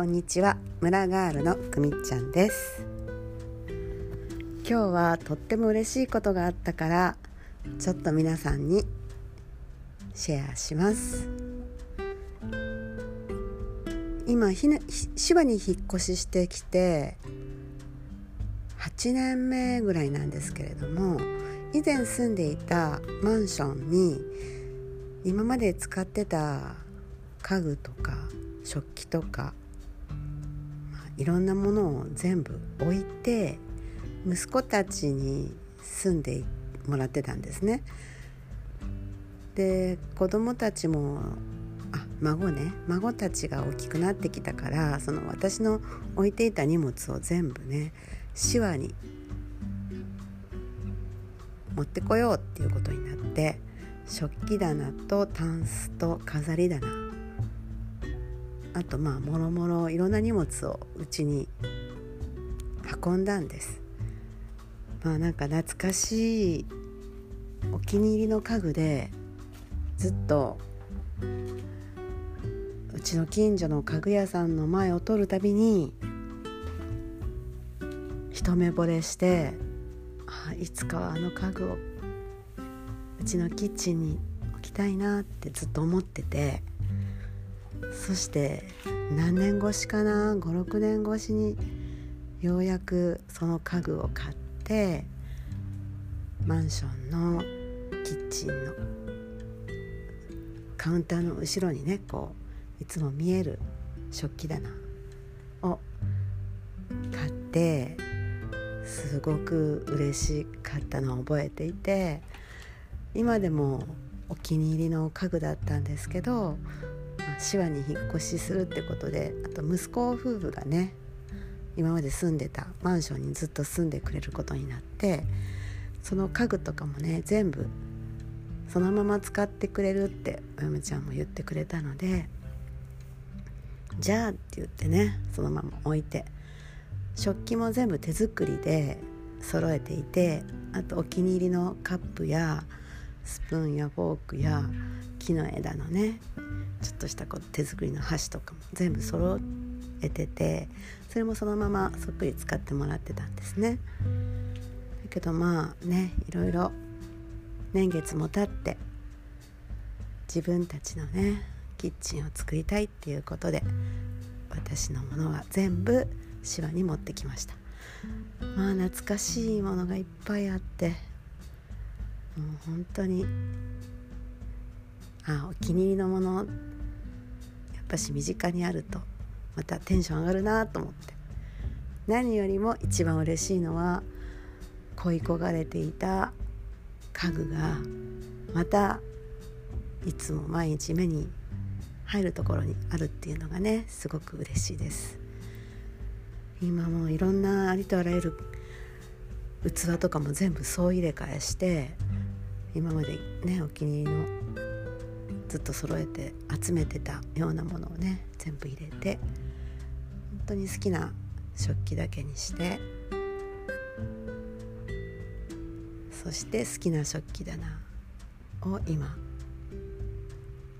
こんにちは。村ガールのくみっちゃんです。今日はとっても嬉しいことがあったからちょっと皆さんにシェアします。今ひ、ね、芝に引っ越ししてきて8年目ぐらいなんですけれども以前住んでいたマンションに今まで使ってた家具とか食器とか、いろんなものを全部置いて息子たちに住んでもらってたんですね。で子供たちもあ孫ね孫たちが大きくなってきたからその私の置いていた荷物を全部ね手話に持ってこようっていうことになって食器棚とタンスと飾り棚あとまあもろもろいろんな荷物をうちに運んだんです。まあなんか懐かしいお気に入りの家具でずっとうちの近所の家具屋さんの前を通るたびに一目惚れしてあいつかはあの家具をうちのキッチンに置きたいなってずっと思っててそして何年越しかな？56年越しにようやくその家具を買ってマンションのキッチンのカウンターの後ろにねこういつも見える食器棚を買ってすごく嬉しかったのを覚えていて今でもお気に入りの家具だったんですけど手話に引っ越しするってことであと息子夫婦がね今まで住んでたマンションにずっと住んでくれることになってその家具とかもね全部そのまま使ってくれるってお嫁ちゃんも言ってくれたのでじゃあって言ってねそのまま置いて食器も全部手作りで揃えていてあとお気に入りのカップやスプーンやフォークや木の枝のねちょっとしたこう手作りの箸とかも全部揃えててそれもそのままそっくり使ってもらってたんですね。だけどまあねいろいろ年月も経って自分たちのねキッチンを作りたいっていうことで私のものは全部シワに持ってきましたまあ懐かしいものがいっぱいあってもう本当にあお気に入りのものやっぱし身近にあるとまたテンション上がるなと思って。何よりも一番嬉しいのは恋焦がれていた家具がまたいつも毎日目に入るところにあるっていうのがねすごく嬉しいです。今もいろんなありとあらゆる器とかも全部総入れ替えして今までねお気に入りのずっと揃えて集めてたようなものをね全部入れて本当に好きな食器だけにしてそして好きな食器棚を今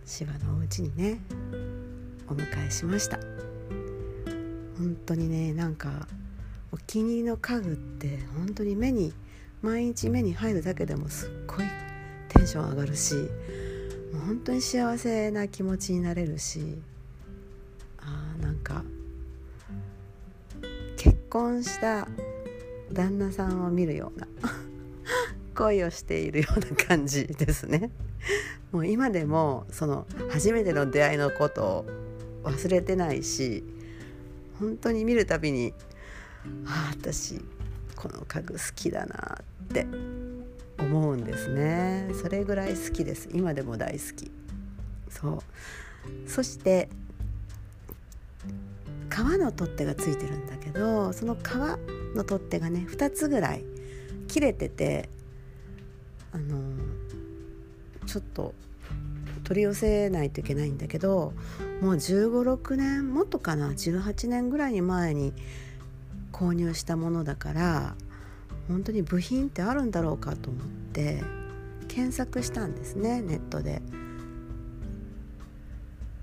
芝のお家にねお迎えしました。本当にねなんかお気に入りの家具って本当に目に毎日目に入るだけでもすっごいテンション上がるしもう本当に幸せな気持ちになれるしあーなんか結婚した旦那さんを見るような 恋をしているような感じですね。もう今でもその初めての出会いのことを忘れてないし本当に見るたびにああ私この家具好きだなって思うんですね。それぐらい好きです。今でも大好き。そう。そして革の取っ手がついてるんだけどその革の取っ手がね2つぐらい切れててあのちょっと取り寄せないといけないんだけどもう1 5 6年もっとかな18年ぐらいに前に購入したものだから本当に部品ってあるんだろうかと思って検索したんですねネットで。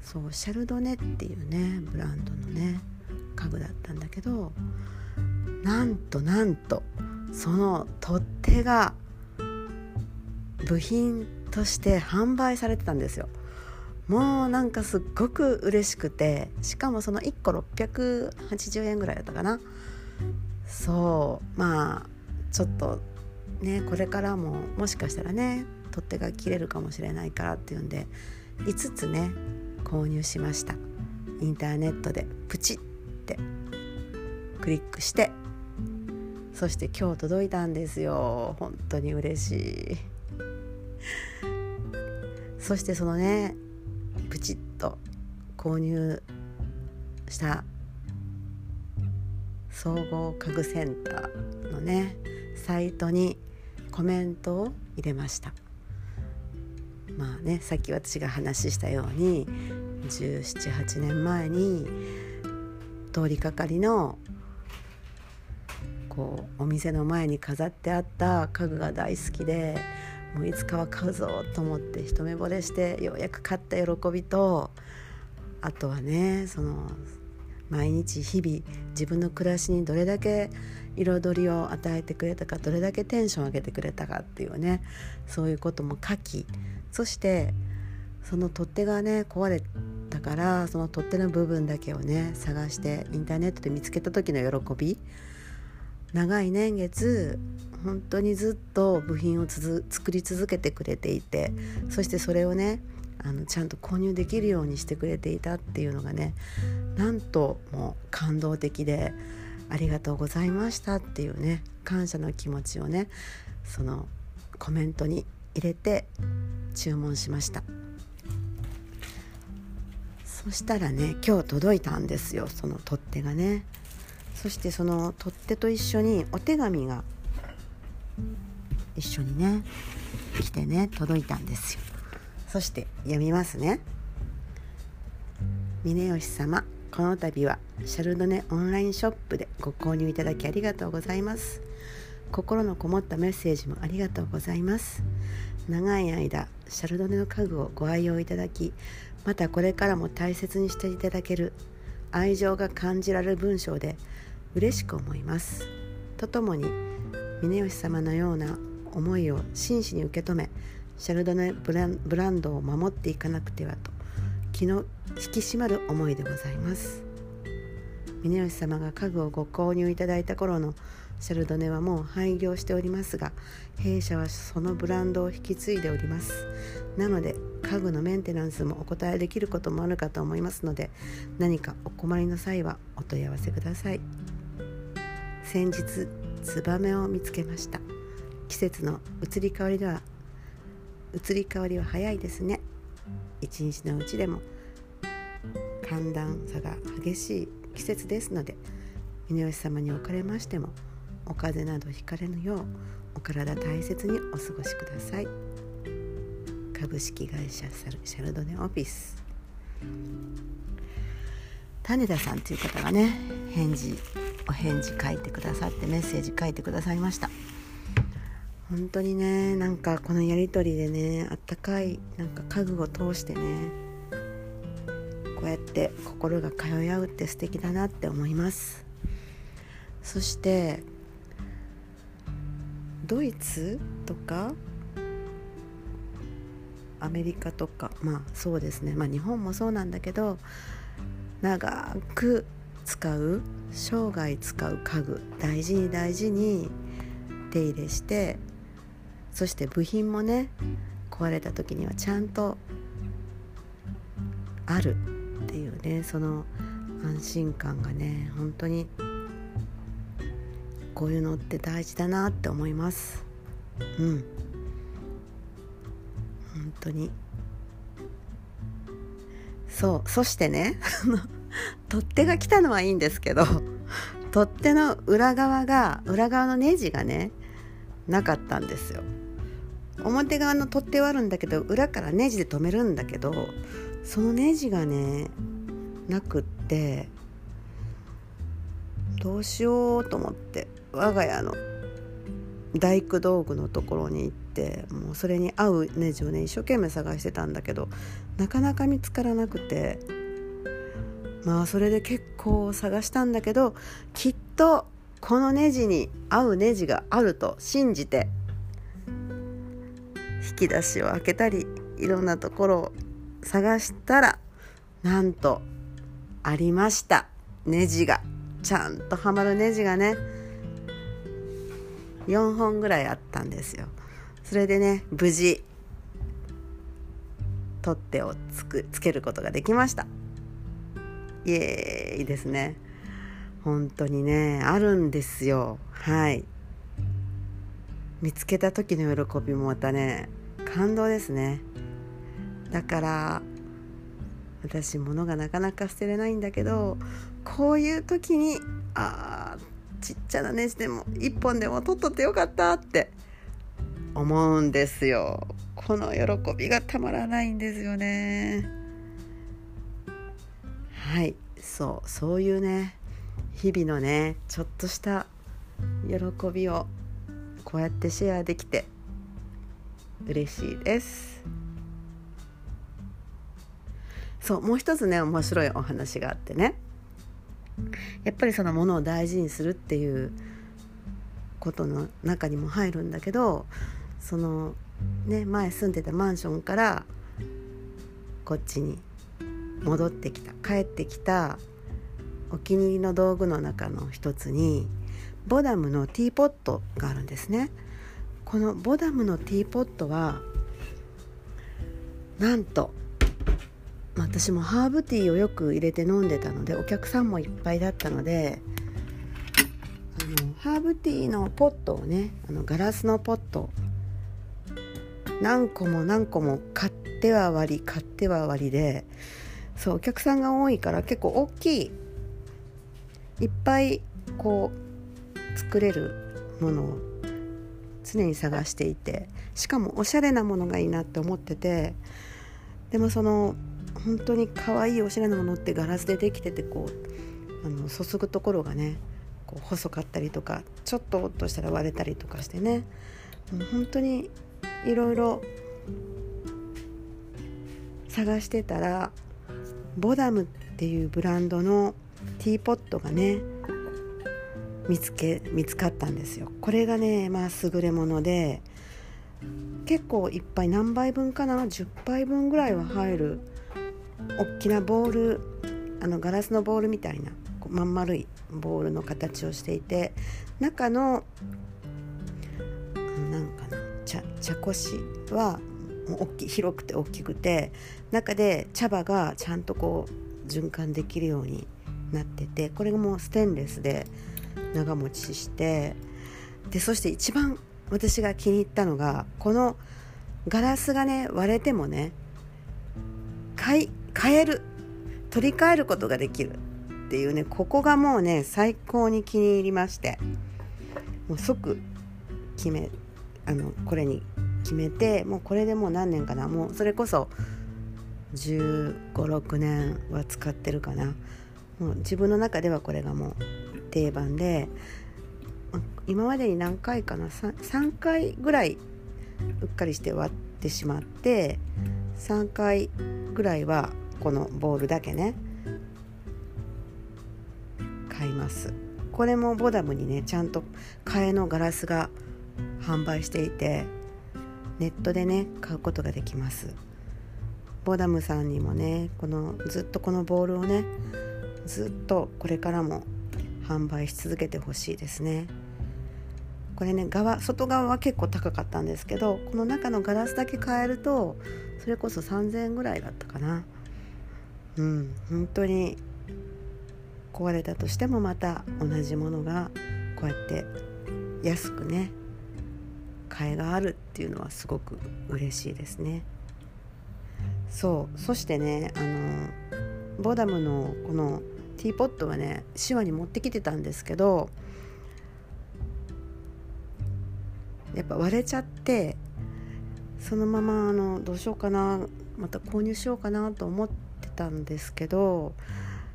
そうシャルドネっていうねブランドのね家具だったんだけどなんとなんとその取っ手が部品として販売されてたんですよ。もうなんかすっごく嬉しくてしかもその1個680円ぐらいだったかな。そうまあちょっとねこれからももしかしたらね取っ手が切れるかもしれないからっていうんで5つね購入しました。インターネットでプチってクリックしてそして今日届いたんですよ。本当に嬉しい。そしてそのねプチッと購入した総合家具センターのねサイトにコメントを入れました。まあねさっき私が話したように1718年前に通りかかりのこうお店の前に飾ってあった家具が大好きでもういつかは買うぞと思って一目惚れしてようやく買った喜びとあとはねその毎日日々自分の暮らしにどれだけ彩りを与えてくれたかどれだけテンションを上げてくれたかっていうねそういうことも書きそしてその取っ手がね壊れたからその取っ手の部分だけをね探してインターネットで見つけた時の喜び。長い年月本当にずっと部品を作り続けてくれていてそしてそれをねあのちゃんと購入できるようにしてくれていたっていうのがねなんともう感動的でありがとうございましたっていうね感謝の気持ちをねそのコメントに入れて注文しました。そしたらね今日届いたんですよその取っ手がね。そしてその取っ手と一緒にお手紙が一緒にね来てね届いたんですよ。そして読みますね。峰吉様この度はシャルドネオンラインショップでご購入いただきありがとうございます。心のこもったメッセージもありがとうございます。長い間シャルドネの家具をご愛用いただきまたこれからも大切にしていただける愛情が感じられる文章で嬉しく思います。とともに峰吉様のような思いを真摯に受け止めシャルドネブランドを守っていかなくてはと気の引き締まる思いでございます。峰吉様が家具をご購入いただいた頃のシャルドネはもう廃業しておりますが弊社はそのブランドを引き継いでおります。なので家具のメンテナンスもお答えできることもあるかと思いますので何かお困りの際はお問い合わせください。先日ツバメを見つけました。季節の移り変わりでは移り変わりは早いですね。一日のうちでも寒暖差が激しい季節ですので峰吉様におかれましてもお風邪などひかれぬようお体大切にお過ごしください。株式会社シャルドネオフィス。種田さんという方がね返事お返事書いてくださってメッセージ書いてくださいました。本当にねなんかこのやり取りでねあったかいなんか家具を通してねこうやって心が通い合うって素敵だなって思います。そしてドイツとかアメリカとかまあそうですね。まあ日本もそうなんだけど長く使う生涯使う家具大事に大事に手入れしてそして部品もね壊れた時にはちゃんとあるっていうねその安心感がね本当にこういうのって大事だなって思います。うん。本当に。そう。そしてね 取っ手が来たのはいいんですけど取っ手の裏側が裏側のネジがねなかったんですよ。表側の取っ手はあるんだけど裏からネジで留めるんだけどそのネジがねなくってどうしようと思って我が家の大工道具のところに行ってもうそれに合うネジをね一生懸命探してたんだけどなかなか見つからなくてまあそれで結構探したんだけどきっとこのネジに合うネジがあると信じて引き出しを開けたりいろんなところを探したらなんとありました。ネジが。ちゃんとはまるネジがね。4本ぐらいあったんですよ。それでね無事取っ手をつくつけることができました。イエーイですね。本当にねあるんですよ。はい。見つけた時の喜びもまたね感動ですね。だから私物がなかなか捨てれないんだけどこういう時にあちっちゃなネジでも1本でも取っとってよかったって思うんですよ。この喜びがたまらないんですよね。はいそうそういうね日々のねちょっとした喜びをこうやってシェアできて嬉しいです。そうもう一つね面白いお話があってね。やっぱりそのものを大事にするっていうことの中にも入るんだけどそのね前住んでたマンションからこっちに戻ってきた帰ってきたお気に入りの道具の中の一つにボダムのティーポットがあるんですね。このボダムのティーポットはなんと私もハーブティーをよく入れて飲んでたのでお客さんもいっぱいだったのであのハーブティーのポットをねあのガラスのポット何個も何個も買っては割り買っては割りでそうお客さんが多いから結構大きいいっぱいこう作れるものを常に探していてしかもおしゃれなものがいいなって思っててでもその本当に可愛いおしゃれなものってガラスでできててこうあの注ぐところがねこう細かったりとかちょっと落としたら割れたりとかしてねもう本当にいろいろ探してたらボダムっていうブランドのティーポットがね見つけ見つかったんですよ。これがねまあ優れもので結構いっぱい何杯分かな？10杯分ぐらいは入る大きなボールあのガラスのボールみたいなまん丸いボールの形をしていて中のなんかな茶茶こしは大き広くて大きくて中で茶葉がちゃんとこう循環できるようになっててこれがもうステンレスで長持ちしてでそして一番私が気に入ったのがこのガラスがね割れてもね買い買える取り替えることができるっていうねここがもうね最高に気に入りましてもう即決めあのこれに決めてもうこれでもう何年かなもうそれこそ1 5 6年は使ってるかな。もう自分の中ではこれがもう定番で今までに何回かな 3, 3回ぐらいうっかりして割ってしまって3回ぐらいはこのボールだけね買います。これもボダムにねちゃんと替えのガラスが販売していてネットでね買うことができます。ボダムさんにもねこのずっとこのボールをねずっとこれからも販売し続けてほしいですね。これね側外側は結構高かったんですけどこの中のガラスだけ買えるとそれこそ3000円ぐらいだったかな。うん本当に壊れたとしてもまた同じものがこうやって安くね替えがあるっていうのはすごく嬉しいですね。そうそしてねあのボダムのこのティーポットはね手話に持ってきてたんですけどやっぱ割れちゃってそのままあのどうしようかなまた購入しようかなと思ってたんですけど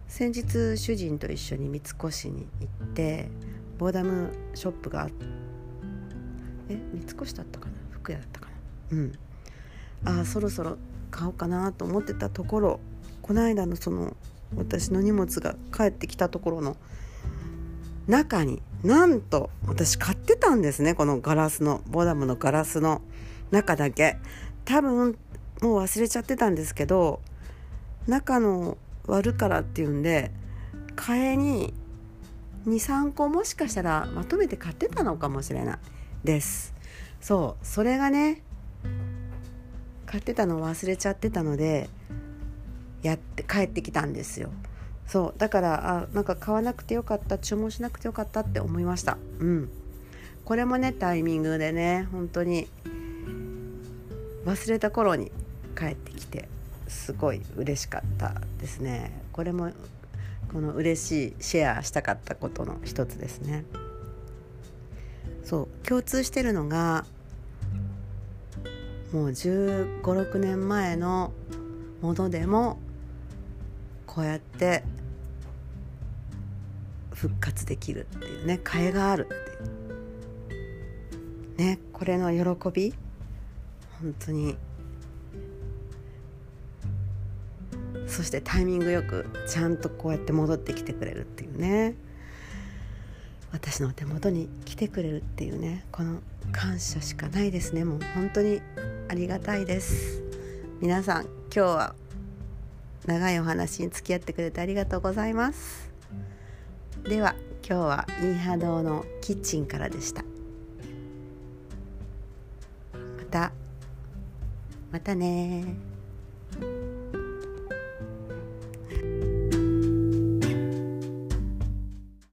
先日主人と一緒に三越に行ってボーダムショップがえ三越だったかな？服屋だったかな？うん。ああそろそろ買おうかなと思ってたところこの間のその私の荷物が帰ってきたところの中になんと私買ってたんですねこのガラスのボダムのガラスの中だけ。多分もう忘れちゃってたんですけど中の割るからっていうんで替えに23個もしかしたらまとめて買ってたのかもしれないです。そうそれがね買ってたの忘れちゃってたのでやって帰ってきたんですよ。そう。だからあなんか買わなくてよかった注文しなくてよかったって思いました。うん。これもねタイミングでね本当に忘れた頃に帰ってきてすごい嬉しかったですね。これもこの嬉しいシェアしたかったことの一つですね。そう。共通してるのがもう1 5 6年前のものでもこうやって復活できるっていうね替えがあるっていう。ねこれの喜び。本当に。そしてタイミングよくちゃんとこうやって戻ってきてくれるっていうね。私の手元に来てくれるっていうね。この感謝しかないですね。もう本当にありがたいです。皆さん今日は長いお話に付き合ってくれてありがとうございます。では今日はインハ堂のキッチンからでした。また。またね